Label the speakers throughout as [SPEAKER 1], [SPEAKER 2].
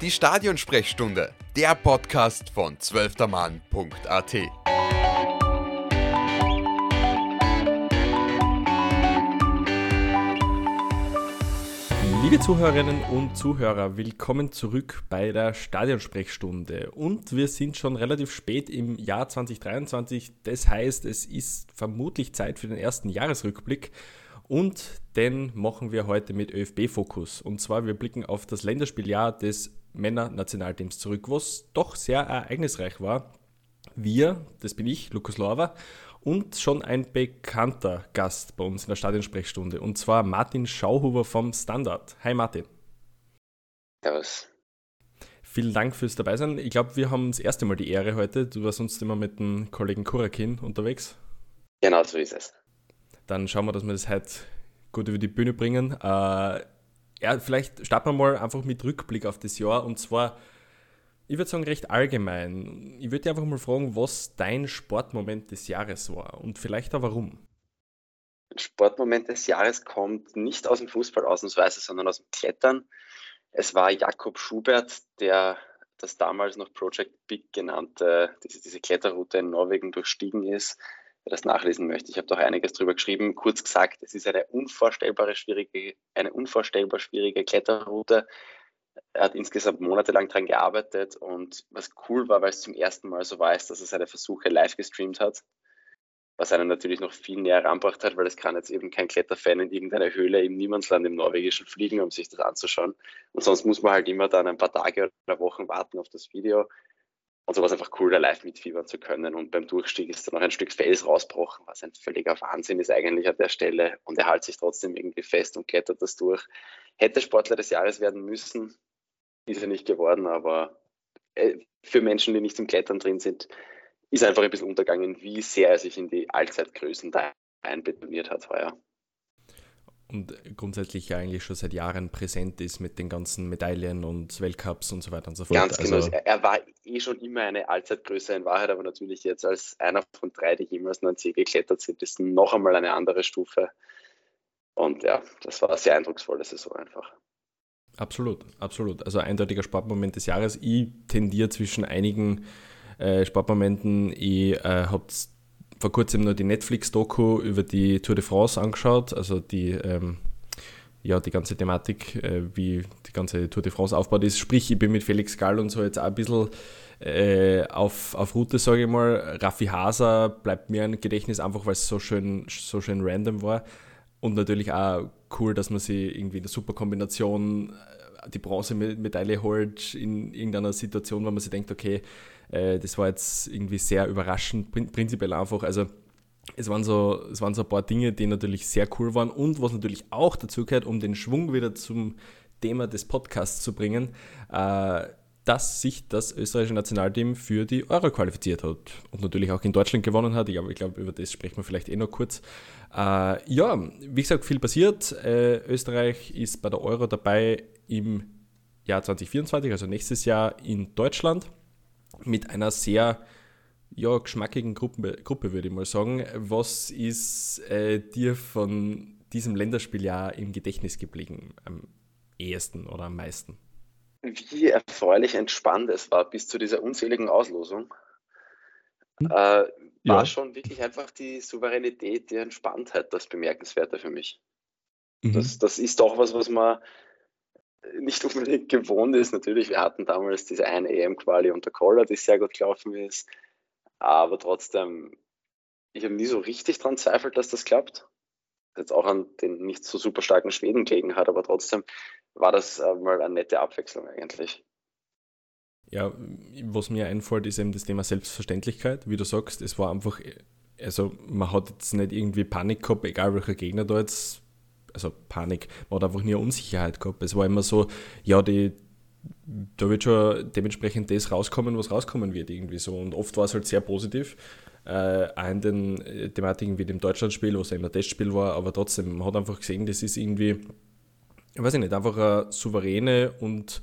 [SPEAKER 1] Die Stadionsprechstunde, der Podcast von zwölftermann.at.
[SPEAKER 2] Liebe Zuhörerinnen und Zuhörer, willkommen zurück bei der Stadionsprechstunde. Und wir sind schon relativ spät im Jahr 2023. Das heißt, es ist vermutlich Zeit für den ersten Jahresrückblick. Und den machen wir heute mit ÖFB-Fokus. Und zwar, wir blicken auf das Länderspieljahr des Männernationalteams zurück, was doch sehr ereignisreich war. Wir, das bin ich, Lukas Lorber, und schon ein bekannter Gast bei uns in der Stadionsprechstunde, und zwar Martin Schauhuber vom Standard. Hi Martin.
[SPEAKER 3] Servus.
[SPEAKER 2] Vielen Dank fürs Dabeisein. Ich glaube, wir haben das erste Mal die Ehre heute. Du warst sonst immer mit dem Kollegen Kurakin unterwegs.
[SPEAKER 3] Genau, so ist es.
[SPEAKER 2] Dann schauen wir, dass wir das heute gut über die Bühne bringen. Äh, ja, vielleicht starten wir mal einfach mit Rückblick auf das Jahr und zwar, ich würde sagen, recht allgemein. Ich würde einfach mal fragen, was dein Sportmoment des Jahres war und vielleicht auch warum.
[SPEAKER 3] Sportmoment des Jahres kommt nicht aus dem Fußball ausnahmsweise, sondern aus dem Klettern. Es war Jakob Schubert, der das damals noch Project Big genannte, diese, diese Kletterroute in Norwegen durchstiegen ist wer das nachlesen möchte. Ich habe doch einiges darüber geschrieben. Kurz gesagt, es ist eine unvorstellbare schwierige, eine unvorstellbar schwierige Kletterroute. Er hat insgesamt monatelang daran gearbeitet und was cool war, weil es zum ersten Mal so war, ist, dass er seine Versuche live gestreamt hat. Was einen natürlich noch viel näher heranbracht hat, weil es kann jetzt eben kein Kletterfan in irgendeiner Höhle im Niemandsland im Norwegischen fliegen, um sich das anzuschauen. Und sonst muss man halt immer dann ein paar Tage oder Wochen warten auf das Video. Und so war es einfach cool, da live mitfiebern zu können. Und beim Durchstieg ist dann noch ein Stück Fels rausbrochen, was ein völliger Wahnsinn ist eigentlich an der Stelle. Und er hält sich trotzdem irgendwie fest und klettert das durch. Hätte Sportler des Jahres werden müssen, ist er nicht geworden, aber äh, für Menschen, die nicht zum Klettern drin sind, ist einfach ein bisschen untergegangen, wie sehr er sich in die Allzeitgrößen da einbetoniert hat heuer
[SPEAKER 2] und grundsätzlich ja eigentlich schon seit Jahren präsent ist mit den ganzen Medaillen und Weltcups und so weiter und so fort.
[SPEAKER 3] Ganz genau. Also, er war eh schon immer eine Allzeitgröße in Wahrheit, aber natürlich jetzt als einer von drei, die jemals nur ein C geklettert sind, ist noch einmal eine andere Stufe. Und ja, das war eine sehr eindrucksvolle Saison einfach.
[SPEAKER 2] Absolut, absolut. Also eindeutiger Sportmoment des Jahres. Ich tendiere zwischen einigen äh, Sportmomenten. Ich äh, habe vor kurzem nur die Netflix-Doku über die Tour de France angeschaut, also die, ähm, ja, die ganze Thematik, äh, wie die ganze Tour de France aufgebaut ist. Sprich, ich bin mit Felix Gall und so jetzt auch ein bisschen äh, auf, auf Route, sage ich mal. Raffi Haser bleibt mir ein Gedächtnis, einfach weil es so schön, so schön random war. Und natürlich auch cool, dass man sie irgendwie in der super Kombination äh, die Bronzemedaille holt in irgendeiner Situation, wo man sich denkt, okay, äh, das war jetzt irgendwie sehr überraschend, prinzipiell einfach. Also es waren, so, es waren so ein paar Dinge, die natürlich sehr cool waren und was natürlich auch dazu gehört, um den Schwung wieder zum Thema des Podcasts zu bringen, äh, dass sich das österreichische Nationalteam für die Euro qualifiziert hat und natürlich auch in Deutschland gewonnen hat. Ich glaube, über das sprechen wir vielleicht eh noch kurz. Äh, ja, wie gesagt, viel passiert. Äh, Österreich ist bei der Euro dabei im Jahr 2024, also nächstes Jahr in Deutschland mit einer sehr ja, geschmackigen Gruppe, Gruppe, würde ich mal sagen. Was ist äh, dir von diesem Länderspieljahr im Gedächtnis geblieben? Am ehesten oder am meisten?
[SPEAKER 3] Wie erfreulich entspannt es war bis zu dieser unzähligen Auslosung. Hm. Äh, war ja. schon wirklich einfach die Souveränität, die Entspanntheit das Bemerkenswerte für mich. Mhm. Das, das ist doch was, was man nicht unbedingt gewohnt ist. Natürlich, wir hatten damals diese eine EM-Quali unter Koller, die sehr gut gelaufen ist. Aber trotzdem, ich habe nie so richtig daran zweifelt, dass das klappt. Jetzt auch an den nicht so super starken Schweden gegen hat, aber trotzdem war das äh, mal eine nette Abwechslung eigentlich.
[SPEAKER 2] Ja, was mir einfällt, ist eben das Thema Selbstverständlichkeit. Wie du sagst, es war einfach, also man hat jetzt nicht irgendwie Panik gehabt, egal welcher Gegner da jetzt also Panik, man hat einfach nie Unsicherheit gehabt. Es war immer so, ja, die, da wird schon dementsprechend das rauskommen, was rauskommen wird, irgendwie so. Und oft war es halt sehr positiv. Äh, auch in den äh, Thematiken wie dem Deutschlandspiel, was ja immer Testspiel war, aber trotzdem, man hat einfach gesehen, das ist irgendwie, weiß ich nicht, einfach eine souveräne und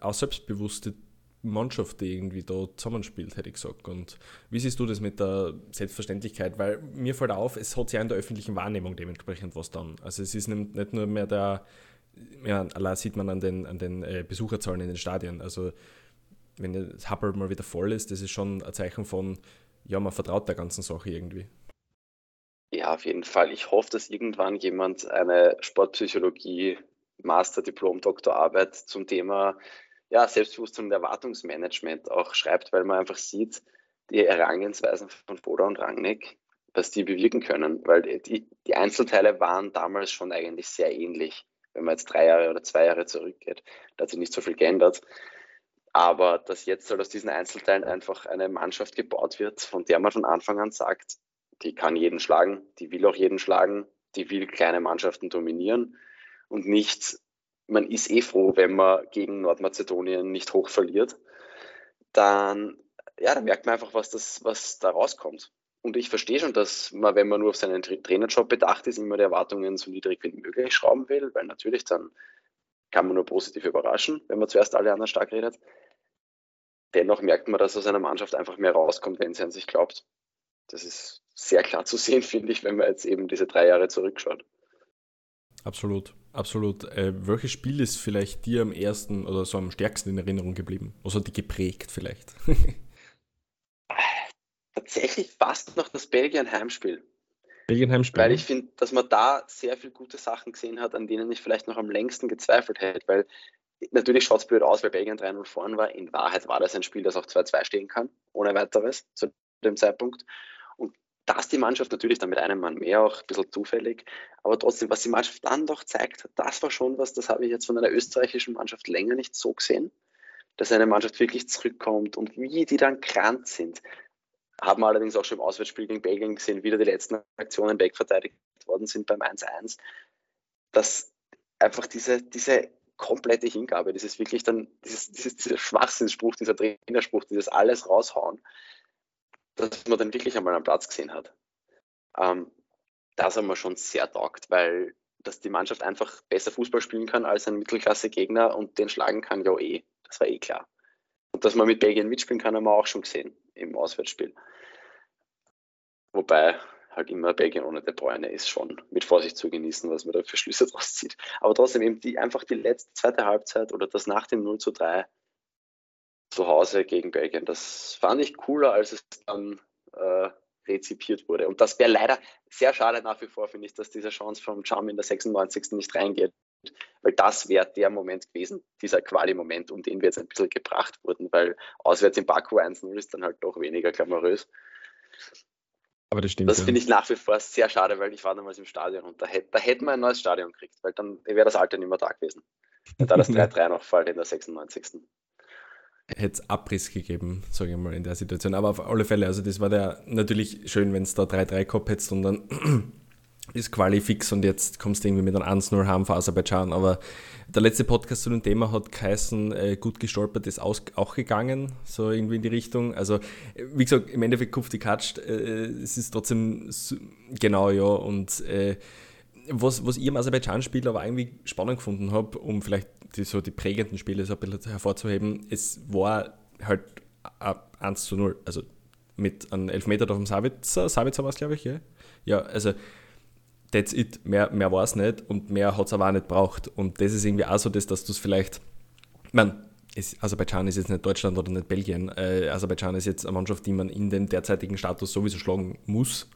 [SPEAKER 2] auch selbstbewusste Mannschaft, die irgendwie da zusammenspielt, hätte ich gesagt. Und wie siehst du das mit der Selbstverständlichkeit? Weil mir fällt auf, es hat ja in der öffentlichen Wahrnehmung dementsprechend was dann. Also es ist nicht nur mehr der, ja, allein sieht man an den, an den äh, Besucherzahlen in den Stadien. Also wenn das Happel mal wieder voll ist, das ist schon ein Zeichen von, ja, man vertraut der ganzen Sache irgendwie.
[SPEAKER 3] Ja, auf jeden Fall. Ich hoffe, dass irgendwann jemand eine Sportpsychologie Master, Diplom, Doktorarbeit zum Thema ja, Selbstbewusstsein und Erwartungsmanagement auch schreibt, weil man einfach sieht, die Herangehensweisen von Boda und Rangnick, was die bewirken können. Weil die, die Einzelteile waren damals schon eigentlich sehr ähnlich, wenn man jetzt drei Jahre oder zwei Jahre zurückgeht. Da hat sich nicht so viel geändert. Aber dass jetzt halt aus diesen Einzelteilen einfach eine Mannschaft gebaut wird, von der man von Anfang an sagt, die kann jeden schlagen, die will auch jeden schlagen, die will kleine Mannschaften dominieren und nicht, man ist eh froh, wenn man gegen Nordmazedonien nicht hoch verliert, dann, ja, dann merkt man einfach, was, das, was da rauskommt. Und ich verstehe schon, dass man, wenn man nur auf seinen Trainerjob bedacht ist, immer die Erwartungen so niedrig wie möglich schrauben will, weil natürlich dann kann man nur positiv überraschen, wenn man zuerst alle anderen stark redet. Dennoch merkt man, dass aus einer Mannschaft einfach mehr rauskommt, wenn sie an sich glaubt. Das ist sehr klar zu sehen, finde ich, wenn man jetzt eben diese drei Jahre zurückschaut.
[SPEAKER 2] Absolut, absolut. Äh, welches Spiel ist vielleicht dir am ersten oder so am stärksten in Erinnerung geblieben? Was hat die geprägt vielleicht?
[SPEAKER 3] Tatsächlich fast noch das Belgien-Heimspiel.
[SPEAKER 2] Belgien-Heimspiel?
[SPEAKER 3] Weil ich finde, dass man da sehr viele gute Sachen gesehen hat, an denen ich vielleicht noch am längsten gezweifelt hätte. Weil natürlich schaut es blöd aus, weil Belgien 3-0 vorn war. In Wahrheit war das ein Spiel, das auch 2-2 stehen kann, ohne weiteres zu dem Zeitpunkt dass die Mannschaft natürlich dann mit einem Mann mehr auch ein bisschen zufällig, aber trotzdem, was die Mannschaft dann doch zeigt das war schon was, das habe ich jetzt von einer österreichischen Mannschaft länger nicht so gesehen, dass eine Mannschaft wirklich zurückkommt und wie die dann krank sind. Haben wir allerdings auch schon im Auswärtsspiel gegen Belgien gesehen, wieder die letzten Aktionen wegverteidigt worden sind beim 1-1, dass einfach diese, diese komplette Hingabe, dieses wirklich dann, dieses, dieses, dieser Schwachsinnsspruch, dieser Trainerspruch, dieses alles raushauen, dass man dann wirklich einmal am Platz gesehen hat. Ähm, das haben wir schon sehr taugt, weil dass die Mannschaft einfach besser Fußball spielen kann als ein Mittelklasse-Gegner und den schlagen kann, ja eh. Das war eh klar. Und dass man mit Belgien mitspielen kann, haben wir auch schon gesehen im Auswärtsspiel. Wobei halt immer Belgien ohne De Bruyne ist schon mit Vorsicht zu genießen, was man da für Schlüsse draus zieht. Aber trotzdem eben die, einfach die letzte zweite Halbzeit oder das nach dem 0 zu 3 zu Hause gegen Belgien. Das fand ich cooler, als es dann äh, rezipiert wurde. Und das wäre leider sehr schade nach wie vor, finde ich, dass diese Chance vom Cham in der 96. nicht reingeht. Weil das wäre der Moment gewesen, dieser Quali-Moment, um den wir jetzt ein bisschen gebracht wurden, weil auswärts in Baku 1-0 ist dann halt doch weniger glamourös. Aber das stimmt. Das finde ich nach wie vor sehr schade, weil ich war damals im Stadion und da, hätte, da hätten wir ein neues Stadion gekriegt, weil dann wäre das alte nicht mehr da gewesen. Da das 3-3 noch fällt in der 96
[SPEAKER 2] hätte es Abriss gegeben, sage ich mal, in der Situation. Aber auf alle Fälle, also das war der natürlich schön, wenn es da 3-3 gehabt hättest und dann ist Quali fix und jetzt kommst du irgendwie mit einem 1-0 heim für Aserbaidschan. Aber der letzte Podcast zu dem Thema hat geheißen, äh, gut gestolpert ist aus, auch gegangen, so irgendwie in die Richtung. Also, wie gesagt, im Endeffekt kupft die Katscht, äh, es ist trotzdem genau, ja, und äh, was, was ich im Aserbaidschan-Spiel aber irgendwie spannend gefunden habe, um vielleicht die, so die prägenden Spiele so ein bisschen hervorzuheben, es war halt 1 zu 0. Also mit einem Elfmeter auf dem Savitzer, Savitzer war es, glaube ich, ja. Ja, also that's it. Mehr, mehr war es nicht und mehr hat es aber auch nicht braucht. Und das ist irgendwie auch so, dass, dass du es vielleicht, ich meine, Aserbaidschan ist jetzt nicht Deutschland oder nicht Belgien. Äh, Aserbaidschan ist jetzt eine Mannschaft, die man in den derzeitigen Status sowieso schlagen muss.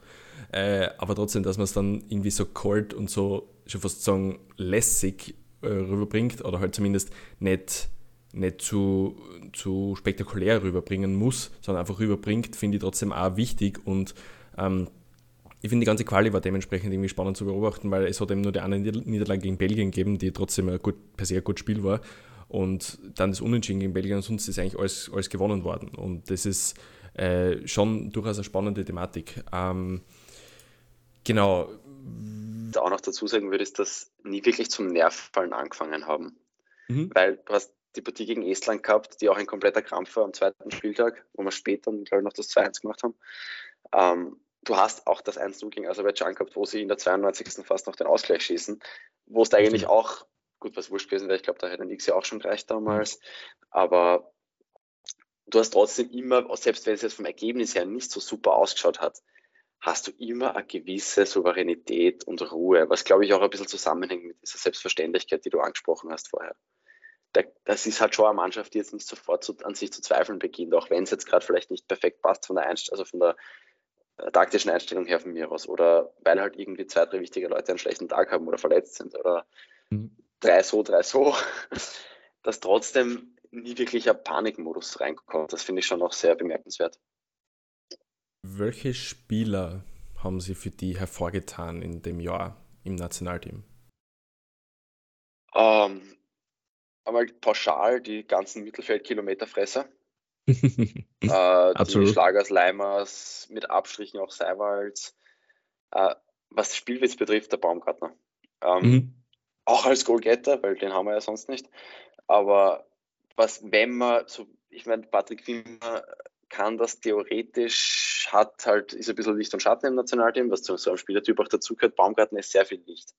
[SPEAKER 2] Äh, aber trotzdem, dass man es dann irgendwie so kalt und so schon fast sagen lässig äh, rüberbringt oder halt zumindest nicht, nicht zu, zu spektakulär rüberbringen muss, sondern einfach rüberbringt, finde ich trotzdem auch wichtig und ähm, ich finde die ganze Quali war dementsprechend irgendwie spannend zu beobachten, weil es hat eben nur die eine Niederlage gegen Belgien gegeben, die trotzdem ein gut, per se ein gutes Spiel war und dann das Unentschieden gegen Belgien und sonst ist eigentlich alles, alles gewonnen worden und das ist äh, schon durchaus eine spannende Thematik. Ähm, genau,
[SPEAKER 3] auch noch dazu sagen würde, ist, dass nie wirklich zum Nervfallen angefangen haben. Mhm. Weil du hast die Partie gegen Estland gehabt, die auch ein kompletter Krampf war am zweiten Spieltag, wo wir später glaube ich, noch das 2-1 gemacht haben. Ähm, du hast auch das 1-0 gegen Aserbaidschan gehabt, wo sie in der 92. fast noch den Ausgleich schießen, wo es da eigentlich mhm. auch, gut, was wurscht gewesen wäre, ich glaube, da hätte ein X ja auch schon gereicht damals, aber du hast trotzdem immer, selbst wenn es jetzt vom Ergebnis her nicht so super ausgeschaut hat, hast du immer eine gewisse Souveränität und Ruhe, was glaube ich auch ein bisschen zusammenhängt mit dieser Selbstverständlichkeit, die du angesprochen hast vorher. Das ist halt schon eine Mannschaft, die jetzt nicht sofort an sich zu zweifeln beginnt, auch wenn es jetzt gerade vielleicht nicht perfekt passt von der Einst also von der äh, taktischen Einstellung her von mir aus oder weil halt irgendwie zwei, drei wichtige Leute einen schlechten Tag haben oder verletzt sind oder mhm. drei so, drei so, dass trotzdem nie wirklich ein Panikmodus reinkommt. Das finde ich schon noch sehr bemerkenswert.
[SPEAKER 2] Welche Spieler haben Sie für die hervorgetan in dem Jahr im Nationalteam?
[SPEAKER 3] Ähm, einmal pauschal die ganzen Mittelfeldkilometerfresser. äh, die Schlagers, Leimers, mit Abstrichen auch Seiwalds. Äh, was Spielwitz betrifft, der Baumgartner. Ähm, mhm. Auch als Goalgetter, weil den haben wir ja sonst nicht. Aber was, wenn man, so, ich meine, Patrick Wimmer kann das theoretisch, hat halt, ist ein bisschen Licht und Schatten im Nationalteam, was zu so einem Spielertyp auch dazugehört. Baumgarten ist sehr viel Licht.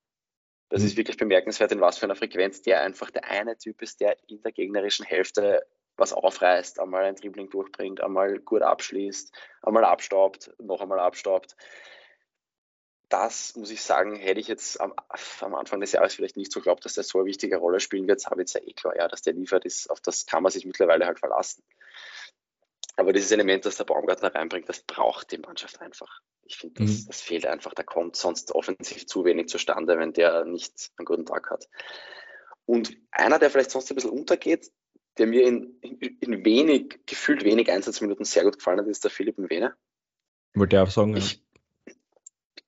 [SPEAKER 3] Das mhm. ist wirklich bemerkenswert, in was für einer Frequenz der einfach der eine Typ ist, der in der gegnerischen Hälfte was aufreißt, einmal ein Dribbling durchbringt, einmal gut abschließt, einmal abstaubt, noch einmal abstaubt. Das muss ich sagen, hätte ich jetzt am, am Anfang des Jahres vielleicht nicht so geglaubt, dass der so eine wichtige Rolle spielen wird. Das habe ich jetzt ja eh klar, ja, dass der liefert ist, auf das kann man sich mittlerweile halt verlassen. Aber dieses Element, das der Baumgartner reinbringt, das braucht die Mannschaft einfach. Ich finde, das, mhm. das, fehlt einfach. Da kommt sonst offensiv zu wenig zustande, wenn der nicht einen guten Tag hat. Und einer, der vielleicht sonst ein bisschen untergeht, der mir in, in wenig, gefühlt wenig Einsatzminuten sehr gut gefallen hat, ist der Philipp Mwene.
[SPEAKER 2] Wollte ich auch sagen, ich,
[SPEAKER 3] ja.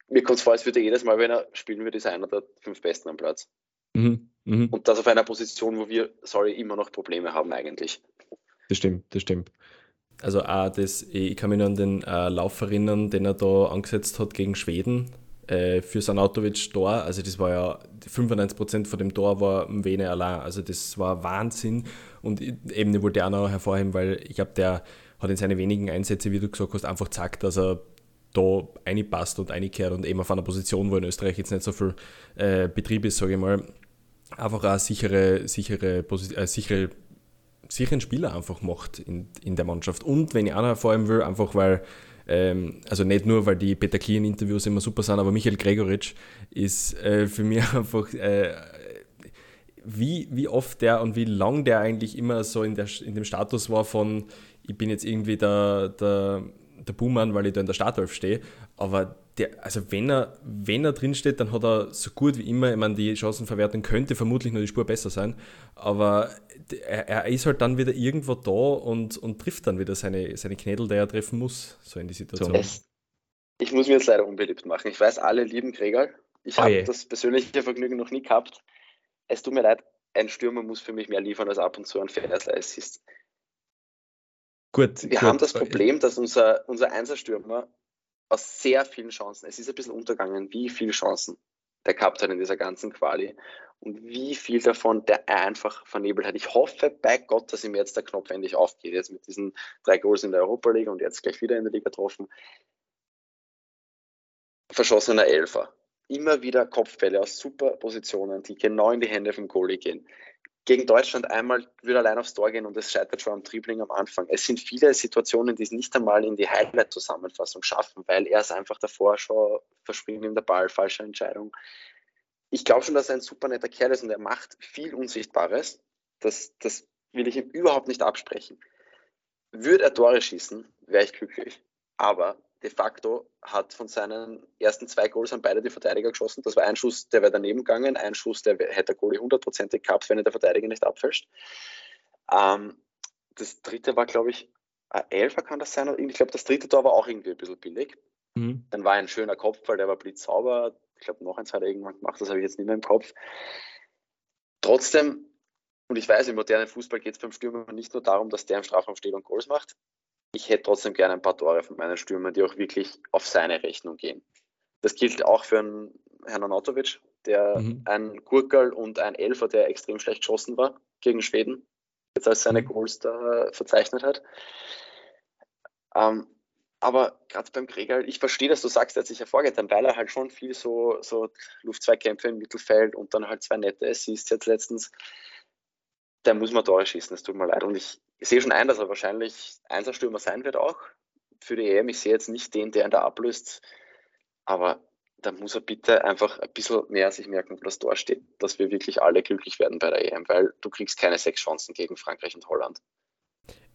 [SPEAKER 3] Mir kommt es vor, als würde jedes Mal, wenn er spielen würde, ist einer der fünf Besten am Platz. Mhm. Mhm. Und das auf einer Position, wo wir, sorry, immer noch Probleme haben eigentlich.
[SPEAKER 2] Das stimmt, das stimmt. Also auch das, ich kann mich nur an den äh, Lauf erinnern, den er da angesetzt hat gegen Schweden äh, für Sanatovic-Tor. Also das war ja, 95% von dem Tor war Vene allein. Also das war Wahnsinn. Und eben, ich wollte auch noch hervorheben, weil ich glaube, der hat in seinen wenigen Einsätzen, wie du gesagt hast, einfach gesagt, dass er da passt und einkehrt und eben auf einer Position, wo in Österreich jetzt nicht so viel äh, Betrieb ist, sage ich mal, einfach eine sichere, sichere, äh, sichere sicheren Spieler einfach macht in, in der Mannschaft. Und wenn ich auch noch hervorheben will, einfach weil, ähm, also nicht nur, weil die Peter Klien-Interviews immer super sind, aber Michael Gregoritsch ist äh, für mich einfach, äh, wie, wie oft der und wie lang der eigentlich immer so in, der, in dem Status war von, ich bin jetzt irgendwie der, der, der Buhmann, weil ich da in der Startelf stehe, aber der, also wenn er, wenn er drinsteht, dann hat er so gut wie immer, ich meine, die Chancenverwertung könnte vermutlich nur die Spur besser sein, aber er, er, ist halt dann wieder irgendwo da und, und trifft dann wieder seine, seine Knädel, die er treffen muss, so in die Situation.
[SPEAKER 3] Es, ich muss mir jetzt leider unbeliebt machen. Ich weiß, alle lieben Gregor. Ich oh habe das persönliche Vergnügen noch nie gehabt. Es tut mir leid, ein Stürmer muss für mich mehr liefern als ab und zu ein Fersler Assist. Gut. Wir gut. haben das Problem, dass unser, unser Einserstürmer aus sehr vielen Chancen. Es ist ein bisschen untergegangen, wie viele Chancen der gehabt hat in dieser ganzen Quali und wie viel davon der einfach vernebelt hat. Ich hoffe bei Gott, dass ihm jetzt der Knopf endlich aufgeht, jetzt mit diesen drei Goals in der Europa League und jetzt gleich wieder in der Liga getroffen. Verschossener Elfer. Immer wieder Kopfbälle aus super Positionen, die genau in die Hände vom Goalie gehen gegen Deutschland einmal würde allein aufs Tor gehen und es scheitert schon am Dribbling am Anfang. Es sind viele Situationen, die es nicht einmal in die Highlight-Zusammenfassung schaffen, weil er es einfach davor schon verspringt ihm der Ball, falsche Entscheidung. Ich glaube schon, dass er ein super netter Kerl ist und er macht viel Unsichtbares. Das, das will ich ihm überhaupt nicht absprechen. Würde er Tore schießen, wäre ich glücklich. Aber de facto hat von seinen ersten zwei Goals an beide die Verteidiger geschossen. Das war ein Schuss, der wäre daneben gegangen, ein Schuss, der hätte der Goalie hundertprozentig gehabt, wenn er der Verteidiger nicht abfälscht. Ähm, das dritte war, glaube ich, ein Elfer kann das sein. Ich glaube, das dritte Tor war auch irgendwie ein bisschen billig. Mhm. Dann war ein schöner Kopfball, der war blitzsauber. Ich glaube, noch eins hat er irgendwann gemacht, das habe ich jetzt nicht mehr im Kopf. Trotzdem, und ich weiß, im modernen Fußball geht es beim Stürmer nicht nur darum, dass der im Strafraum steht und Goals macht ich hätte trotzdem gerne ein paar Tore von meinen Stürmern, die auch wirklich auf seine Rechnung gehen. Das gilt auch für einen Herrn Anatovic, der mhm. ein Gurkel und ein Elfer, der extrem schlecht geschossen war gegen Schweden, jetzt als seine mhm. Goals da verzeichnet hat. Ähm, aber gerade beim Gregal, ich verstehe, dass du sagst, er hat sich hervorgetan, weil er halt schon viel so, so Luftzweikämpfe im Mittelfeld und dann halt zwei nette Assists jetzt letztens der muss man Tore schießen, es tut mir leid. Und ich, sehe schon ein, dass er wahrscheinlich Einserstürmer sein wird auch für die EM. Ich sehe jetzt nicht den, der ihn da ablöst. Aber da muss er bitte einfach ein bisschen mehr sich merken, was da steht, dass wir wirklich alle glücklich werden bei der EM, weil du kriegst keine sechs Chancen gegen Frankreich und Holland.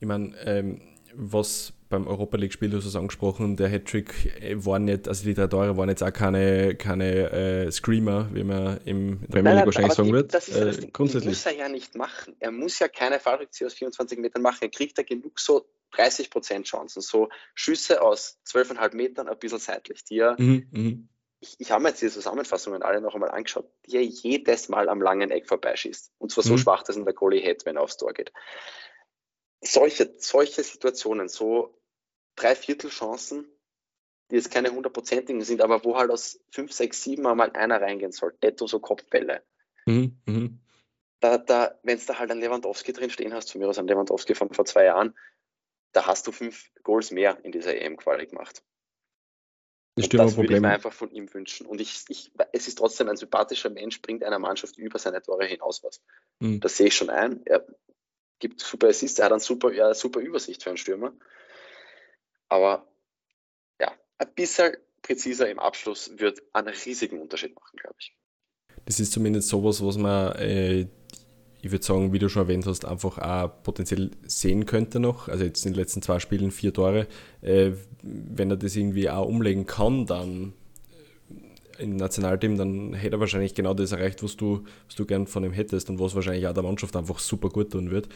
[SPEAKER 2] Ich meine, ähm, was beim Europa League-Spiel, du hast es angesprochen, der Hattrick äh, war nicht, also die drei Tore waren jetzt auch keine, keine äh, Screamer, wie man im Premier League wahrscheinlich sagen wird.
[SPEAKER 3] Das ist ja das äh, grundsätzlich. muss er ja nicht machen. Er muss ja keine Fallrückzieher aus 24 Metern machen. Er kriegt ja genug so 30% Chancen, so Schüsse aus 12,5 Metern ein bisschen seitlich, die er mhm, mhm ich, ich habe mir jetzt diese Zusammenfassungen alle noch einmal angeschaut, die er jedes Mal am langen Eck vorbeischießt. Und zwar so mhm. schwach, dass ihn der Goalie hätte, wenn er aufs Tor geht. Solche, solche Situationen, so Dreiviertelchancen, die jetzt keine hundertprozentigen sind, aber wo halt aus fünf, sechs, sieben Mal einer reingehen soll, detto so Kopfbälle. Mhm. Mhm. Da, da, Wenn es da halt ein Lewandowski drin stehen hast, von mir aus ein Lewandowski von vor zwei Jahren, da hast du fünf Goals mehr in dieser EM-Quali gemacht. Das, das würde ich mir einfach von ihm wünschen. Und ich, ich, es ist trotzdem ein sympathischer Mensch, bringt einer Mannschaft über seine Tore hinaus was. Mhm. Das sehe ich schon ein. Er gibt super Assists, er hat eine super, ja, super Übersicht für einen Stürmer. Aber ja, ein bisschen präziser im Abschluss wird einen riesigen Unterschied machen, glaube ich.
[SPEAKER 2] Das ist zumindest sowas, was man äh, ich würde sagen, wie du schon erwähnt hast, einfach auch potenziell sehen könnte noch. Also jetzt in den letzten zwei Spielen vier Tore. Äh, wenn er das irgendwie auch umlegen kann, dann äh, im Nationalteam, dann hätte er wahrscheinlich genau das erreicht, was du, was du gern von ihm hättest und was wahrscheinlich auch der Mannschaft einfach super gut tun wird.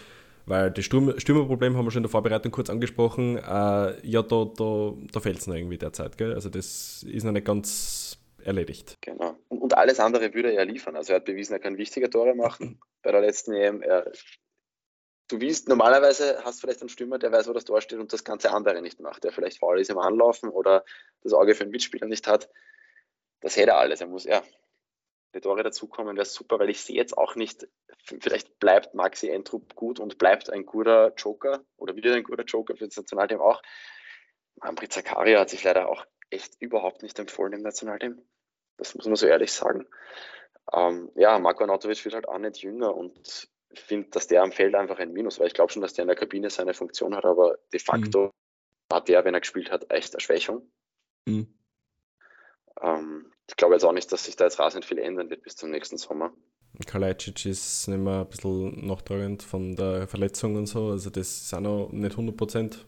[SPEAKER 2] Weil das Stürmer, Stürmerproblem haben wir schon in der Vorbereitung kurz angesprochen. Äh, ja, da, da, da fehlt es noch irgendwie derzeit. Gell? Also das ist noch nicht ganz erledigt.
[SPEAKER 3] Genau. Und, und, alles andere würde er ja liefern. Also er hat bewiesen, er kann wichtige Tore machen. Bei der letzten EM, er, du willst, normalerweise hast du vielleicht einen Stürmer, der weiß, wo das Tor steht und das ganze andere nicht macht, der vielleicht faul ist im Anlaufen oder das Auge für einen Mitspieler nicht hat. Das hätte er alles. Er muss, ja, die Tore dazukommen, wäre super, weil ich sehe jetzt auch nicht, vielleicht bleibt Maxi Entrup gut und bleibt ein guter Joker oder wieder ein guter Joker für das Nationalteam auch. Ambrit Zakaria hat sich leider auch echt überhaupt nicht empfohlen im Nationalteam. Das muss man so ehrlich sagen. Ähm, ja, Marco Anatovic wird halt auch nicht jünger und finde, dass der am Feld einfach ein Minus war. Ich glaube schon, dass der in der Kabine seine Funktion hat, aber de facto mhm. hat der, wenn er gespielt hat, echt eine Schwächung. Mhm. Ähm, ich glaube jetzt auch nicht, dass sich da jetzt rasend viel ändern wird bis zum nächsten Sommer.
[SPEAKER 2] Kalajdzic ist nicht mehr ein bisschen nachtragend von der Verletzung und so, also das ist auch noch nicht 100 Prozent.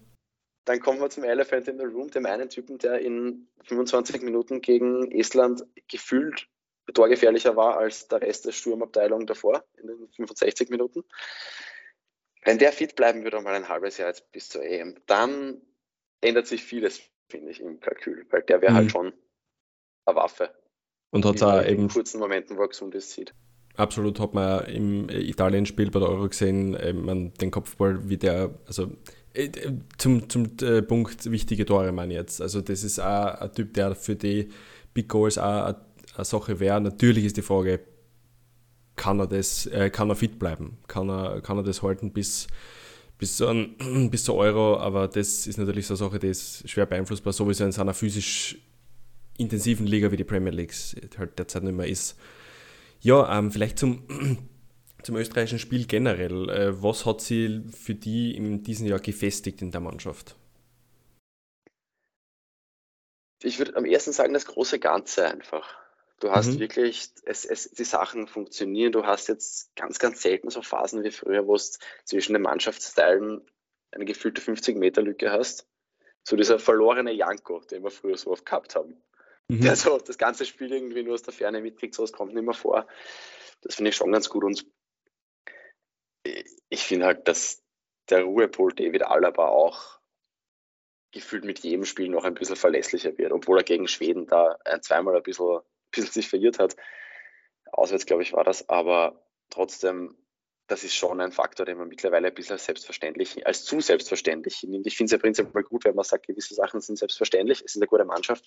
[SPEAKER 3] Dann kommen wir zum Elephant in the Room, dem einen Typen, der in 25 Minuten gegen Estland gefühlt torgefährlicher war als der Rest der Sturmabteilung davor, in den 65 Minuten. Wenn der fit bleiben würde, mal ein halbes Jahr jetzt bis zur EM, dann ändert sich vieles, finde ich, im Kalkül, weil der wäre halt mhm. halt schon eine Waffe.
[SPEAKER 2] Und hat auch eben.
[SPEAKER 3] In kurzen Momenten, wo er gesund ist, sieht.
[SPEAKER 2] Absolut hat man im Italien-Spiel bei der Euro gesehen, äh, man den Kopfball, wie der, also äh, zum, zum äh, Punkt wichtige Tore meine ich jetzt. Also das ist auch ein Typ, der für die Big Goals auch eine, eine Sache wäre. Natürlich ist die Frage, kann er das, äh, kann er fit bleiben? Kann er, kann er das halten bis, bis, an, bis zur Euro? Aber das ist natürlich so eine Sache, die ist schwer beeinflussbar, sowieso in seiner physisch intensiven Liga wie die Premier League halt derzeit nicht mehr ist. Ja, ähm, vielleicht zum zum österreichischen Spiel generell. Äh, was hat sie für die in diesem Jahr gefestigt in der Mannschaft?
[SPEAKER 3] Ich würde am ersten sagen, das große Ganze einfach. Du hast mhm. wirklich, es, es, die Sachen funktionieren. Du hast jetzt ganz, ganz selten so Phasen wie früher, wo es zwischen den Mannschaftsteilen eine gefühlte 50-Meter-Lücke hast. So dieser verlorene Janko, den wir früher so oft gehabt haben. Mhm. Der so das ganze Spiel irgendwie nur aus der Ferne mitkriegt, so es kommt nicht mehr vor. Das finde ich schon ganz gut. Und ich finde halt, dass der Ruhepol David Alaba auch gefühlt mit jedem Spiel noch ein bisschen verlässlicher wird, obwohl er gegen Schweden da ein, zweimal ein bisschen, ein bisschen sich verliert hat. Auswärts, glaube ich, war das, aber trotzdem, das ist schon ein Faktor, den man mittlerweile ein bisschen selbstverständlich, als zu selbstverständlich nimmt. Ich finde es ja prinzipiell gut, wenn man sagt, gewisse Sachen sind selbstverständlich, es ist eine gute Mannschaft,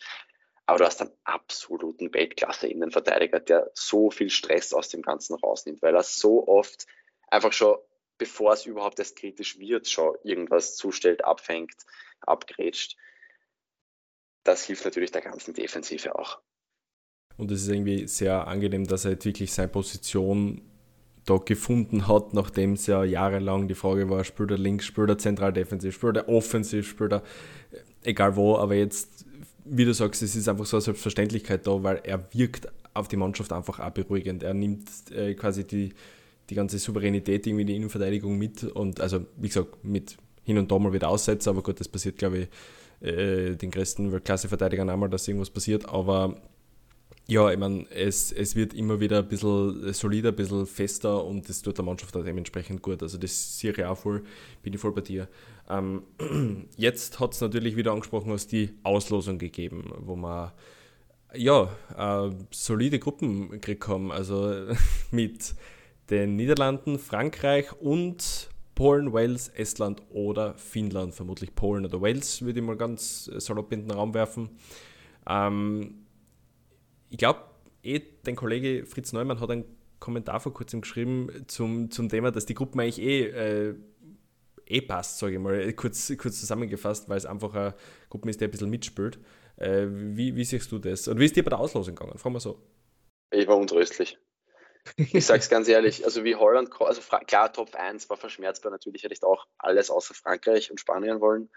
[SPEAKER 3] aber du hast einen absoluten Weltklasse-Innenverteidiger, der so viel Stress aus dem Ganzen rausnimmt, weil er so oft einfach schon, bevor es überhaupt erst kritisch wird, schon irgendwas zustellt, abfängt, abgrätscht. Das hilft natürlich der ganzen Defensive auch.
[SPEAKER 2] Und es ist irgendwie sehr angenehm, dass er jetzt wirklich seine Position da gefunden hat, nachdem es ja jahrelang die Frage war, spielt er links, spielt er zentral defensiv, spielt er offensiv, spielt er egal wo, aber jetzt wie du sagst, es ist einfach so eine Selbstverständlichkeit da, weil er wirkt auf die Mannschaft einfach auch beruhigend. Er nimmt äh, quasi die, die ganze Souveränität irgendwie in die Innenverteidigung mit und also wie gesagt, mit hin und da mal wieder aussetzen, aber gut, das passiert glaube ich äh, den größten Weltklasse-Verteidigern einmal, dass irgendwas passiert, aber ja, ich meine, es, es wird immer wieder ein bisschen solider, ein bisschen fester und das tut der Mannschaft auch dementsprechend gut. Also das sehe ich auch voll, bin ich voll bei dir. Ähm, jetzt hat es natürlich wieder angesprochen, hast die Auslosung gegeben, wo man ja, äh, solide Gruppen gekriegt haben. Also mit den Niederlanden, Frankreich und Polen, Wales, Estland oder Finnland. Vermutlich Polen oder Wales, würde ich mal ganz salopp in den Raum werfen. Ähm, ich glaube, eh, dein Kollege Fritz Neumann hat einen Kommentar vor kurzem geschrieben zum, zum Thema, dass die Gruppen eigentlich eh, äh, eh passt, sage ich mal, kurz, kurz zusammengefasst, weil es einfach eine Gruppe ist, die ein bisschen mitspielt. Äh, wie, wie siehst du das? Und wie ist dir bei der Auslosung gegangen? Fragen wir so.
[SPEAKER 3] Ich war untröstlich. Ich sage es ganz ehrlich, also wie Holland, also klar, Top 1 war verschmerzbar, natürlich hätte ich auch alles außer Frankreich und Spanien wollen.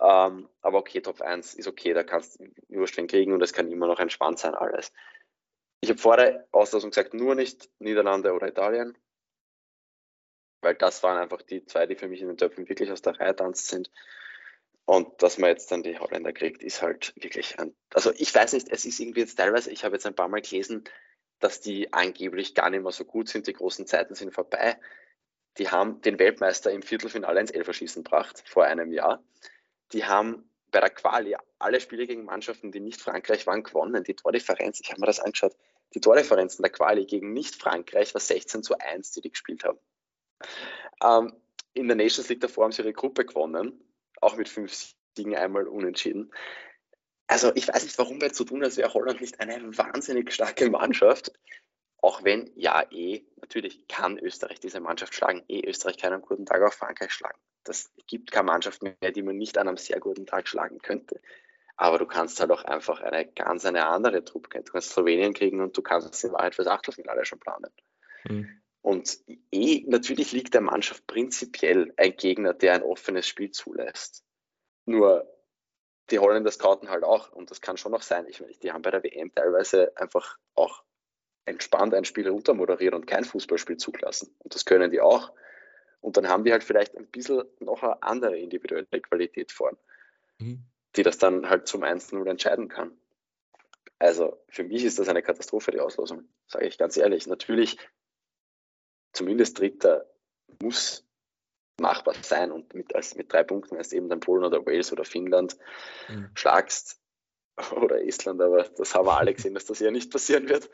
[SPEAKER 3] Ähm, aber okay, Top 1 ist okay, da kannst du wurscht kriegen und es kann immer noch entspannt sein, alles. Ich habe vor der Auslosung gesagt, nur nicht Niederlande oder Italien, weil das waren einfach die zwei, die für mich in den Töpfen wirklich aus der Reihe tanzt sind. Und dass man jetzt dann die Holländer kriegt, ist halt wirklich ein. Also ich weiß nicht, es ist irgendwie jetzt teilweise, ich habe jetzt ein paar Mal gelesen, dass die angeblich gar nicht mehr so gut sind, die großen Zeiten sind vorbei. Die haben den Weltmeister im Viertelfinale ins Elferschießen gebracht, vor einem Jahr die haben bei der Quali alle Spiele gegen Mannschaften, die nicht Frankreich waren, gewonnen. Die Tordifferenz, ich habe mir das angeschaut, die Tordifferenz in der Quali gegen nicht Frankreich war 16 zu 1, die die gespielt haben. Ähm, in der Nations League davor haben sie ihre Gruppe gewonnen, auch mit fünf Siegen einmal unentschieden. Also ich weiß nicht, warum wir jetzt so tun, als wäre Holland nicht eine wahnsinnig starke Mannschaft. Auch wenn, ja, eh, natürlich kann Österreich diese Mannschaft schlagen. Eh, Österreich kann einen guten Tag auch Frankreich schlagen. Das gibt keine Mannschaft mehr, die man nicht an einem sehr guten Tag schlagen könnte. Aber du kannst halt auch einfach eine ganz eine andere Truppe kriegen. Du kannst Slowenien kriegen und du kannst in Wahrheit fürs Achtelfinale schon planen. Mhm. Und eh, natürlich liegt der Mannschaft prinzipiell ein Gegner, der ein offenes Spiel zulässt. Nur die Holländer scouten halt auch, und das kann schon noch sein. Ich meine, die haben bei der WM teilweise einfach auch entspannt ein Spiel runtermoderiert und kein Fußballspiel zugelassen. Und das können die auch. Und dann haben die halt vielleicht ein bisschen noch eine andere individuelle Qualität vorn, mhm. die das dann halt zum 1-0 entscheiden kann. Also für mich ist das eine Katastrophe, die Auslosung, sage ich ganz ehrlich. Natürlich, zumindest Dritter muss machbar sein und mit, als, mit drei Punkten als eben dann Polen oder Wales oder Finnland mhm. schlagst oder Estland, aber das haben wir alle gesehen, dass das ja nicht passieren wird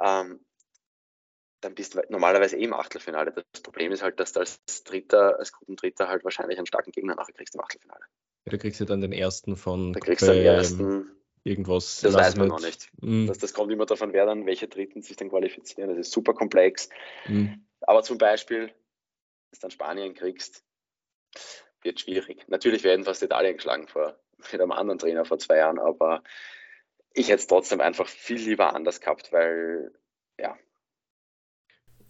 [SPEAKER 3] ähm, dann bist du normalerweise eh im Achtelfinale. Das Problem ist halt, dass du als Dritter, als Gruppendritter halt wahrscheinlich einen starken Gegner nachher kriegst im Achtelfinale.
[SPEAKER 2] Ja, du kriegst ja dann den ersten von
[SPEAKER 3] da kriegst du den ersten
[SPEAKER 2] irgendwas.
[SPEAKER 3] Das weiß man noch nicht. Mhm. Das, das, kommt immer davon, wer dann, welche Dritten sich dann qualifizieren. Das ist super komplex. Mhm. Aber zum Beispiel, dass du dann Spanien kriegst, wird schwierig. Natürlich werden fast Italien geschlagen vor mit einem anderen Trainer vor zwei Jahren, aber ich hätte es trotzdem einfach viel lieber anders gehabt, weil, ja.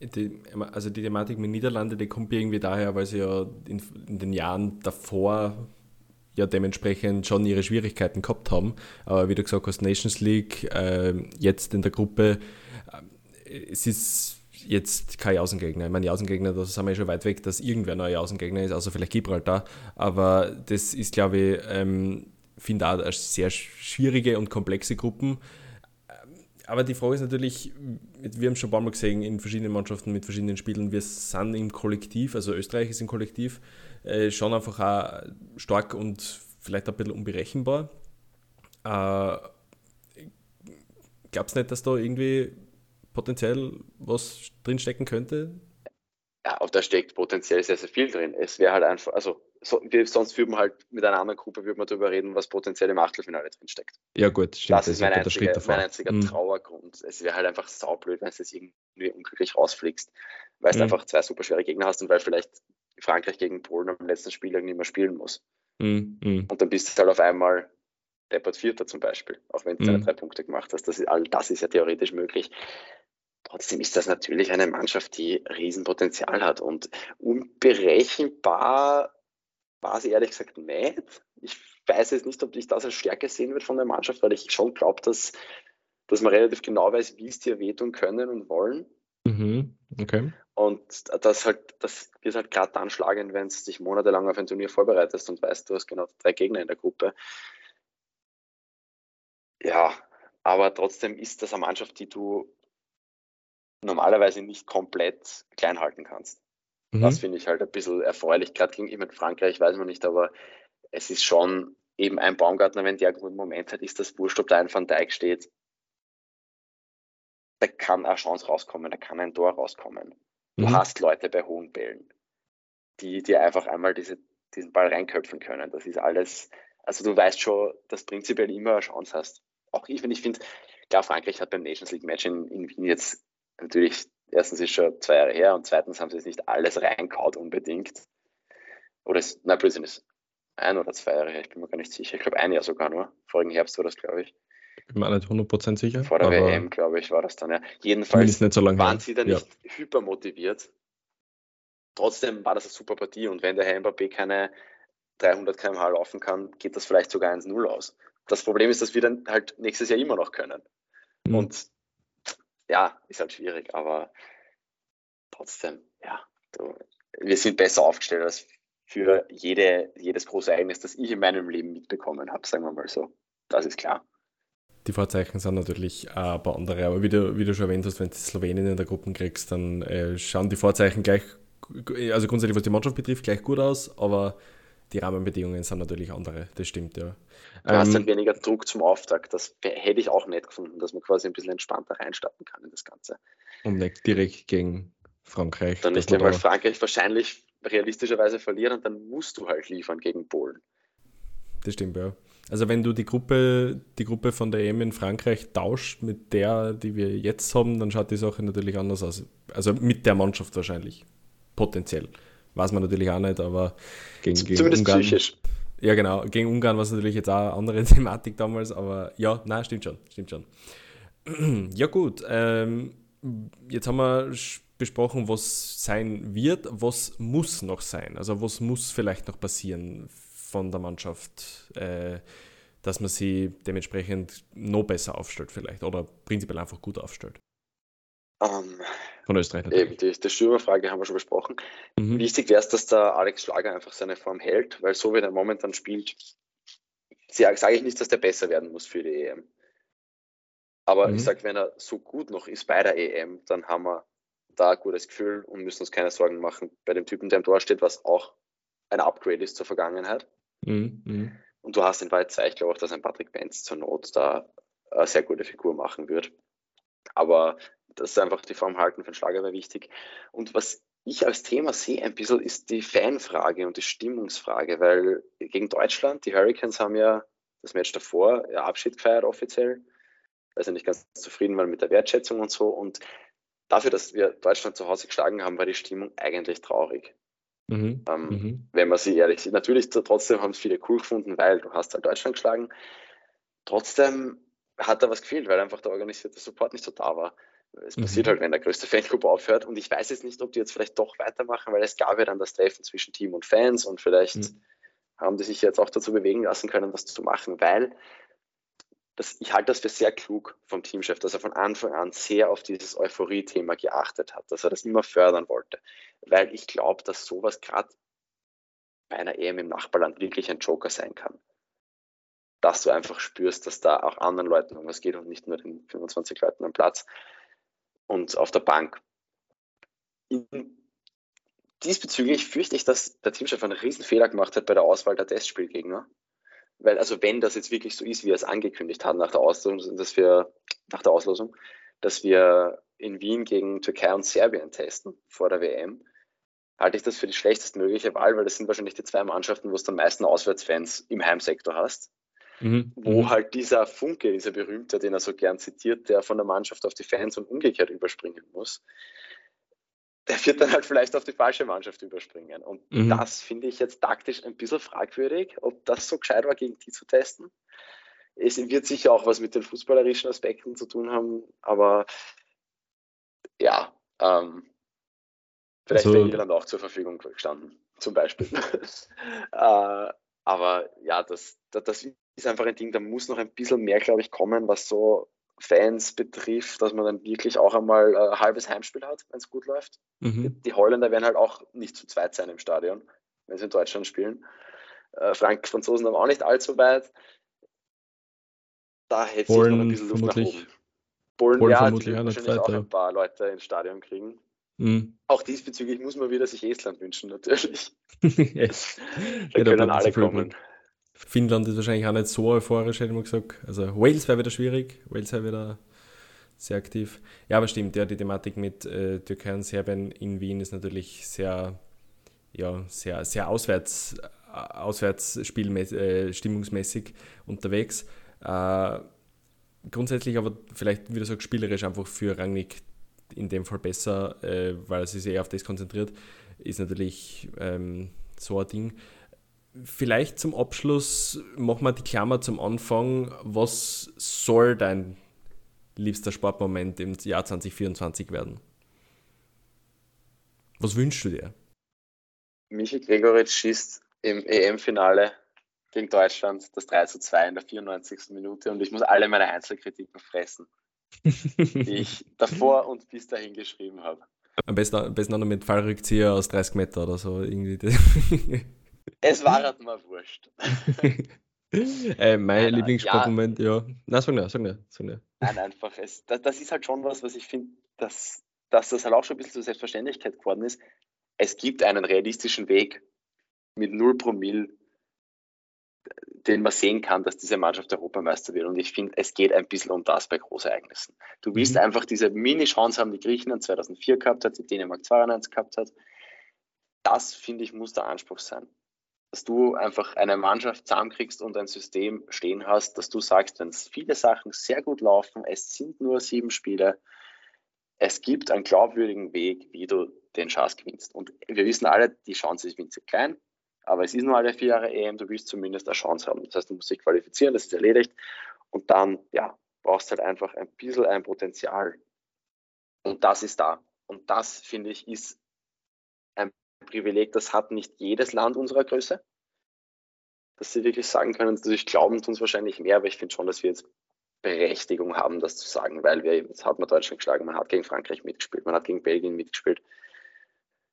[SPEAKER 2] Die, also die Thematik mit Niederlande, die kommt irgendwie daher, weil sie ja in, in den Jahren davor ja dementsprechend schon ihre Schwierigkeiten gehabt haben. Aber wie du gesagt hast, Nations League, äh, jetzt in der Gruppe, äh, es ist jetzt kein Außengegner. Ich meine, die Außengegner, da sind wir schon weit weg, dass irgendwer neuer Außengegner ist, außer vielleicht Gibraltar. Aber das ist, glaube ich, ähm, finde auch sehr schwierige und komplexe Gruppen. Aber die Frage ist natürlich, wir haben schon ein paar Mal gesehen in verschiedenen Mannschaften mit verschiedenen Spielen, wir sind im Kollektiv, also Österreich ist im Kollektiv, äh, schon einfach auch stark und vielleicht ein bisschen unberechenbar. Äh, Glaubst du nicht, dass da irgendwie potenziell was drinstecken könnte?
[SPEAKER 3] Ja, auch da steckt potenziell sehr, sehr viel drin. Es wäre halt einfach, also so, wir, sonst würden wir halt mit einer anderen Gruppe würden wir darüber reden, was potenziell im Achtelfinale drin steckt.
[SPEAKER 2] Ja, gut,
[SPEAKER 3] stimmt. Das, das ist mein einziger, mein einziger mhm. Trauergrund. Es wäre halt einfach saublöd, wenn du jetzt irgendwie unglücklich rausfliegst, weil du mhm. einfach zwei super schwere Gegner hast und weil vielleicht Frankreich gegen Polen am letzten Spiel irgendwie mehr spielen muss. Mhm. Und dann bist du halt auf einmal Deppert Vierter zum Beispiel, auch wenn du deine mhm. drei Punkte gemacht hast. Das ist, all das ist ja theoretisch möglich. Trotzdem ist das natürlich eine Mannschaft, die Riesenpotenzial hat und unberechenbar weiß ich ehrlich gesagt nicht. Ich weiß jetzt nicht, ob ich das als Stärke sehen würde von der Mannschaft, weil ich schon glaube, dass, dass man relativ genau weiß, wie es dir wehtun können und wollen.
[SPEAKER 2] Mhm. Okay.
[SPEAKER 3] Und das halt, das wird halt gerade dann schlagend, wenn du dich monatelang auf ein Turnier vorbereitest und weißt, du hast genau drei Gegner in der Gruppe. Ja, aber trotzdem ist das eine Mannschaft, die du normalerweise nicht komplett klein halten kannst. Mhm. Das finde ich halt ein bisschen erfreulich. Gerade gegen ich Frankreich weiß man nicht, aber es ist schon eben ein Baumgartner, wenn der einen guten Moment hat, ist das wurscht, ob da ein Van Dijk steht. Da kann eine Chance rauskommen, da kann ein Tor rauskommen. Du mhm. hast Leute bei hohen Bällen, die dir einfach einmal diese, diesen Ball reinköpfen können. Das ist alles, also du weißt schon, dass prinzipiell immer eine Chance hast. Auch ich, wenn ich finde, klar, Frankreich hat beim Nations League Match in, in Wien jetzt natürlich erstens ist schon zwei Jahre her und zweitens haben sie es nicht alles reinkaut unbedingt. Oder es, na, Blödsinn ist ein oder zwei Jahre her, ich bin mir gar nicht sicher. Ich glaube, ein Jahr sogar nur. Vorigen Herbst war das, glaube ich.
[SPEAKER 2] Ich bin mir nicht 100% sicher.
[SPEAKER 3] Vor der WM, glaube ich, war das dann, ja. Jedenfalls
[SPEAKER 2] nicht so
[SPEAKER 3] waren
[SPEAKER 2] her.
[SPEAKER 3] sie da nicht ja. hypermotiviert. Trotzdem war das eine super Partie und wenn der Herr Mbappé keine 300 km/h laufen kann, geht das vielleicht sogar 1-0 aus. Das Problem ist, dass wir dann halt nächstes Jahr immer noch können. Mhm. Und ja, ist halt schwierig, aber trotzdem, ja, du, wir sind besser aufgestellt als für jede, jedes große Ereignis, das ich in meinem Leben mitbekommen habe, sagen wir mal so. Das ist klar.
[SPEAKER 2] Die Vorzeichen sind natürlich ein paar andere, aber wie du, wie du schon erwähnt hast, wenn du Slowenien in der Gruppe kriegst, dann äh, schauen die Vorzeichen gleich, also grundsätzlich was die Mannschaft betrifft, gleich gut aus, aber die Rahmenbedingungen sind natürlich andere, das stimmt, ja.
[SPEAKER 3] Du hast dann ähm, weniger Druck zum Auftakt. Das hätte ich auch nicht gefunden, dass man quasi ein bisschen entspannter reinstarten kann in das Ganze.
[SPEAKER 2] Und nicht direkt gegen Frankreich.
[SPEAKER 3] Dann nicht, weil Frankreich wahrscheinlich realistischerweise verliert und dann musst du halt liefern gegen Polen.
[SPEAKER 2] Das stimmt, ja. Also wenn du die Gruppe, die Gruppe von der EM in Frankreich tauscht mit der, die wir jetzt haben, dann schaut die Sache natürlich anders aus. Also mit der Mannschaft wahrscheinlich. Potenziell. Weiß man natürlich auch nicht, aber gegen, gegen
[SPEAKER 3] Zumindest Ungarn, psychisch.
[SPEAKER 2] Ja, genau. Gegen Ungarn war es natürlich jetzt auch eine andere Thematik damals, aber ja, nein, stimmt schon. Stimmt schon. Ja, gut. Ähm, jetzt haben wir besprochen, was sein wird. Was muss noch sein? Also, was muss vielleicht noch passieren von der Mannschaft, äh, dass man sie dementsprechend noch besser aufstellt, vielleicht oder prinzipiell einfach gut aufstellt?
[SPEAKER 3] Um, ähm, Von Österreich natürlich. Eben, die, die Stürmerfrage haben wir schon besprochen. Mhm. Wichtig wäre es, dass der Alex Schlager einfach seine Form hält, weil so wie er momentan spielt, sage ich nicht, dass der besser werden muss für die EM. Aber mhm. ich sage, wenn er so gut noch ist bei der EM, dann haben wir da ein gutes Gefühl und müssen uns keine Sorgen machen bei dem Typen, der im Tor steht, was auch ein Upgrade ist zur Vergangenheit. Mhm. mhm. Und du hast in Wahrheit Zeit, ich glaube auch, dass ein Patrick Benz zur Not da eine sehr gute Figur machen wird. Aber das ist einfach die Form halten für den Schlager wäre wichtig. Und was ich als Thema sehe ein bisschen, ist die Fanfrage und die Stimmungsfrage, weil gegen Deutschland, die Hurricanes haben ja das Match davor ja, Abschied gefeiert offiziell. Also nicht ganz zufrieden waren mit der Wertschätzung und so. Und dafür, dass wir Deutschland zu Hause geschlagen haben, war die Stimmung eigentlich traurig. Mhm. Ähm, mhm. Wenn man sie ehrlich sieht. Natürlich trotzdem haben es viele cool gefunden, weil du hast halt Deutschland geschlagen. Trotzdem hat da was gefehlt, weil einfach der organisierte Support nicht so da war. Es mhm. passiert halt, wenn der größte Fanclub aufhört. Und ich weiß jetzt nicht, ob die jetzt vielleicht doch weitermachen, weil es gab ja dann das Treffen zwischen Team und Fans und vielleicht mhm. haben die sich jetzt auch dazu bewegen lassen können, was zu machen, weil das, ich halte das für sehr klug vom Teamchef, dass er von Anfang an sehr auf dieses Euphorie-Thema geachtet hat, dass er das immer fördern wollte. Weil ich glaube, dass sowas gerade bei einer EM im Nachbarland wirklich ein Joker sein kann. Dass du einfach spürst, dass da auch anderen Leuten um was geht und nicht nur den 25 Leuten am Platz und auf der Bank. Diesbezüglich fürchte ich, dass der Teamchef einen riesen Fehler gemacht hat bei der Auswahl der Testspielgegner. Weil, also wenn das jetzt wirklich so ist, wie er es angekündigt hat nach der Auslosung, dass wir, nach der Auslosung, dass wir in Wien gegen Türkei und Serbien testen vor der WM, halte ich das für die schlechtestmögliche Wahl, weil das sind wahrscheinlich die zwei Mannschaften, wo du am meisten Auswärtsfans im Heimsektor hast. Mhm. Wo mhm. halt dieser Funke, dieser berühmte, den er so gern zitiert, der von der Mannschaft auf die Fans und umgekehrt überspringen muss, der wird dann halt vielleicht auf die falsche Mannschaft überspringen. Und mhm. das finde ich jetzt taktisch ein bisschen fragwürdig, ob das so gescheit war, gegen die zu testen. Es wird sicher auch was mit den fußballerischen Aspekten zu tun haben, aber ja, ähm, Vielleicht also, wäre Irland auch zur Verfügung gestanden, zum Beispiel. äh, aber ja, das, das, das, ist einfach ein Ding, da muss noch ein bisschen mehr, glaube ich, kommen, was so Fans betrifft, dass man dann wirklich auch einmal ein halbes Heimspiel hat, wenn es gut läuft. Mhm. Die, die, Holländer werden halt auch nicht zu zweit sein im Stadion, wenn sie in Deutschland spielen. Äh, Frank Franzosen haben auch nicht allzu weit. Da hätte sich noch ein bisschen Luft nach oben. Polen, Polen ja, die werden wahrscheinlich auch ein paar Leute ins Stadion kriegen. Mhm. Auch diesbezüglich muss man wieder sich Estland wünschen, natürlich.
[SPEAKER 2] yes. da ja, können alle kommen. Finnland ist wahrscheinlich auch nicht so euphorisch, hätte man gesagt. Also Wales wäre wieder schwierig. Wales wäre wieder sehr aktiv. Ja, aber stimmt, ja, die Thematik mit äh, Türkei und Serbien in Wien ist natürlich sehr, ja, sehr, sehr auswärts, auswärts äh, stimmungsmäßig unterwegs. Äh, grundsätzlich aber vielleicht wieder so spielerisch einfach für Rangnick in dem Fall besser, äh, weil es sich eher auf das konzentriert, ist natürlich ähm, so ein Ding. Vielleicht zum Abschluss machen wir die Klammer zum Anfang. Was soll dein liebster Sportmoment im Jahr 2024 werden? Was wünschst du dir?
[SPEAKER 3] Michi Gregoritsch schießt im EM-Finale gegen Deutschland das 3 zu 2 in der 94. Minute und ich muss alle meine Einzelkritiken fressen die ich davor und bis dahin geschrieben habe.
[SPEAKER 2] Am besten, am besten auch noch mit Fallrückzieher aus 30 Meter oder so. Irgendwie.
[SPEAKER 3] es war halt mal wurscht.
[SPEAKER 2] äh, mein Lieblingssportmoment, ja. ja. Nein, sag nicht, sag nicht, sag nicht.
[SPEAKER 3] Nein, einfach, es, das, das ist halt schon was, was ich finde, dass, dass das halt auch schon ein bisschen zur Selbstverständlichkeit geworden ist. Es gibt einen realistischen Weg mit 0 Promille den man sehen kann, dass diese Mannschaft Europameister wird. Und ich finde, es geht ein bisschen um das bei Großereignissen. Du willst mhm. einfach diese Mini-Chance haben, die Griechenland 2004 gehabt hat, die Dänemark 92 gehabt hat. Das, finde ich, muss der Anspruch sein. Dass du einfach eine Mannschaft zusammenkriegst und ein System stehen hast, dass du sagst, wenn viele Sachen sehr gut laufen, es sind nur sieben Spiele, es gibt einen glaubwürdigen Weg, wie du den Chance gewinnst. Und wir wissen alle, die Chance ist winzig klein. Aber es ist nur alle vier Jahre EM, du willst zumindest eine Chance haben. Das heißt, du musst dich qualifizieren, das ist erledigt. Und dann, ja, brauchst halt einfach ein bisschen ein Potenzial. Und das ist da. Und das, finde ich, ist Privileg, das hat nicht jedes Land unserer Größe. Dass sie wirklich sagen können, natürlich glauben tun es wahrscheinlich mehr, aber ich finde schon, dass wir jetzt Berechtigung haben, das zu sagen, weil wir, jetzt hat man Deutschland geschlagen, man hat gegen Frankreich mitgespielt, man hat gegen Belgien mitgespielt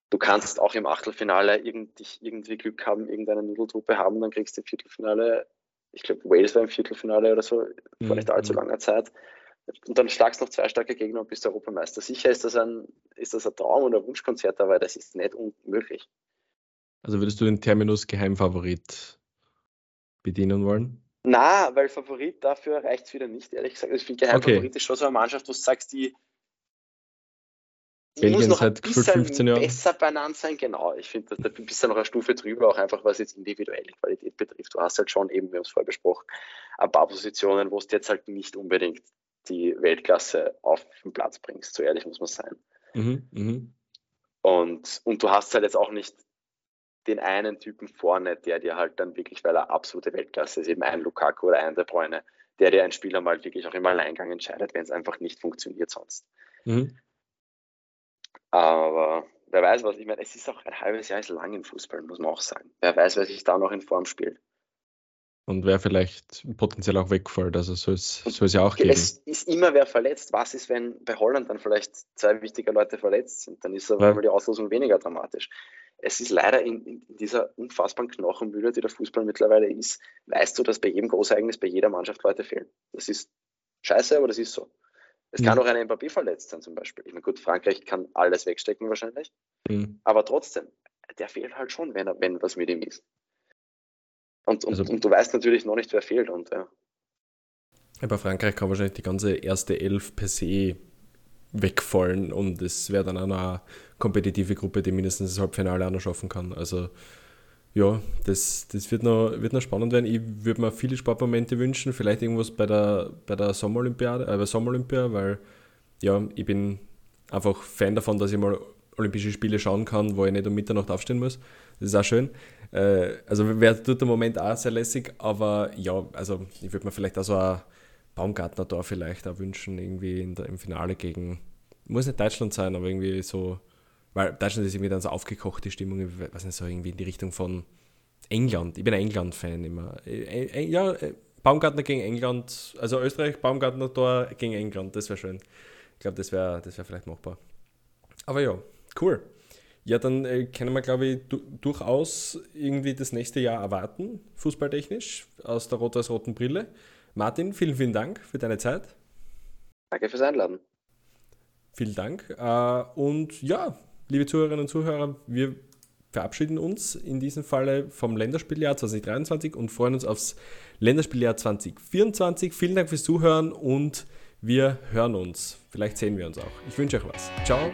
[SPEAKER 3] du kannst auch im Achtelfinale irgendwie, irgendwie Glück haben, irgendeine Nudeltruppe haben, dann kriegst du im Viertelfinale, ich glaube Wales war im Viertelfinale oder so, mhm. vor nicht allzu mhm. langer Zeit. Und dann schlagst du noch zwei starke Gegner und bist Europameister. Sicher ist das ein, ist das ein Traum oder ein Wunschkonzert, aber das ist nicht unmöglich.
[SPEAKER 2] Also würdest du den Terminus Geheimfavorit bedienen wollen?
[SPEAKER 3] Na, weil Favorit dafür reicht es wieder nicht, ehrlich gesagt. Also ich finde Geheimfavorit okay. ist schon so eine Mannschaft, wo du sagst, die, die Belgien muss noch ein bisschen 15 Jahre. besser beieinander sein, genau. Ich finde, da bist du noch eine Stufe drüber, auch einfach was jetzt individuelle Qualität betrifft. Du hast halt schon eben, wir haben es vorher besprochen, ein paar Positionen, wo es jetzt halt nicht unbedingt die Weltklasse auf den Platz bringst. So ehrlich muss man sein. Mhm, mh. und, und du hast halt jetzt auch nicht den einen Typen vorne, der dir halt dann wirklich, weil er absolute Weltklasse ist, eben ein Lukaku oder ein De Bruyne, der dir ein Spieler mal wirklich auch im Alleingang entscheidet, wenn es einfach nicht funktioniert sonst. Mhm. Aber wer weiß was, ich meine, es ist auch ein halbes Jahr ist lang im Fußball, muss man auch sagen. Wer weiß, wer sich da noch in Form spielt.
[SPEAKER 2] Und wer vielleicht potenziell auch wegfällt, also soll es, ja auch geben.
[SPEAKER 3] Es ist immer wer verletzt. Was ist, wenn bei Holland dann vielleicht zwei wichtige Leute verletzt sind? Dann ist aber ja. die Auslosung weniger dramatisch. Es ist leider in, in, dieser unfassbaren Knochenmühle, die der Fußball mittlerweile ist, weißt du, dass bei jedem Großereignis, bei jeder Mannschaft Leute fehlen. Das ist scheiße, aber das ist so. Es mhm. kann auch ein Mbappé verletzt sein zum Beispiel. Ich meine, gut, Frankreich kann alles wegstecken wahrscheinlich. Mhm. Aber trotzdem, der fehlt halt schon, wenn, wenn was mit ihm ist. Und, und, also, und du weißt natürlich noch nicht, wer fehlt. Und, ja.
[SPEAKER 2] Bei Frankreich kann wahrscheinlich die ganze erste Elf per se wegfallen und es wäre dann auch noch eine kompetitive Gruppe, die mindestens das Halbfinale auch noch schaffen kann. Also ja, das, das wird, noch, wird noch spannend werden. Ich würde mir viele Sportmomente wünschen, vielleicht irgendwas bei der, bei der Sommerolympiade, äh, bei Sommerolympia, weil ja, ich bin einfach Fan davon, dass ich mal Olympische Spiele schauen kann, wo ich nicht um Mitternacht aufstehen muss. Das ist auch schön. Äh, also wäre dort der Moment auch sehr lässig, aber ja, also ich würde mir vielleicht auch so ein Baumgartner da vielleicht auch wünschen, irgendwie der, im Finale gegen, muss nicht Deutschland sein, aber irgendwie so weil Deutschland ist irgendwie dann so aufgekochte Stimmung, was nicht so irgendwie in die Richtung von England. Ich bin ein England-Fan immer. Äh, äh, ja, äh, Baumgartner gegen England, also Österreich, Baumgartner Tor gegen England, das wäre schön. Ich glaube, das wäre das wär vielleicht machbar. Aber ja, cool. Ja, dann äh, können wir, glaube ich, du durchaus irgendwie das nächste Jahr erwarten, fußballtechnisch, aus der rot-weiß-roten Brille. Martin, vielen, vielen Dank für deine Zeit.
[SPEAKER 3] Danke fürs Einladen.
[SPEAKER 2] Vielen Dank. Äh, und ja, liebe Zuhörerinnen und Zuhörer, wir verabschieden uns in diesem Falle vom Länderspieljahr 2023 und freuen uns aufs Länderspieljahr 2024. Vielen Dank fürs Zuhören und wir hören uns. Vielleicht sehen wir uns auch. Ich wünsche euch was. Ciao.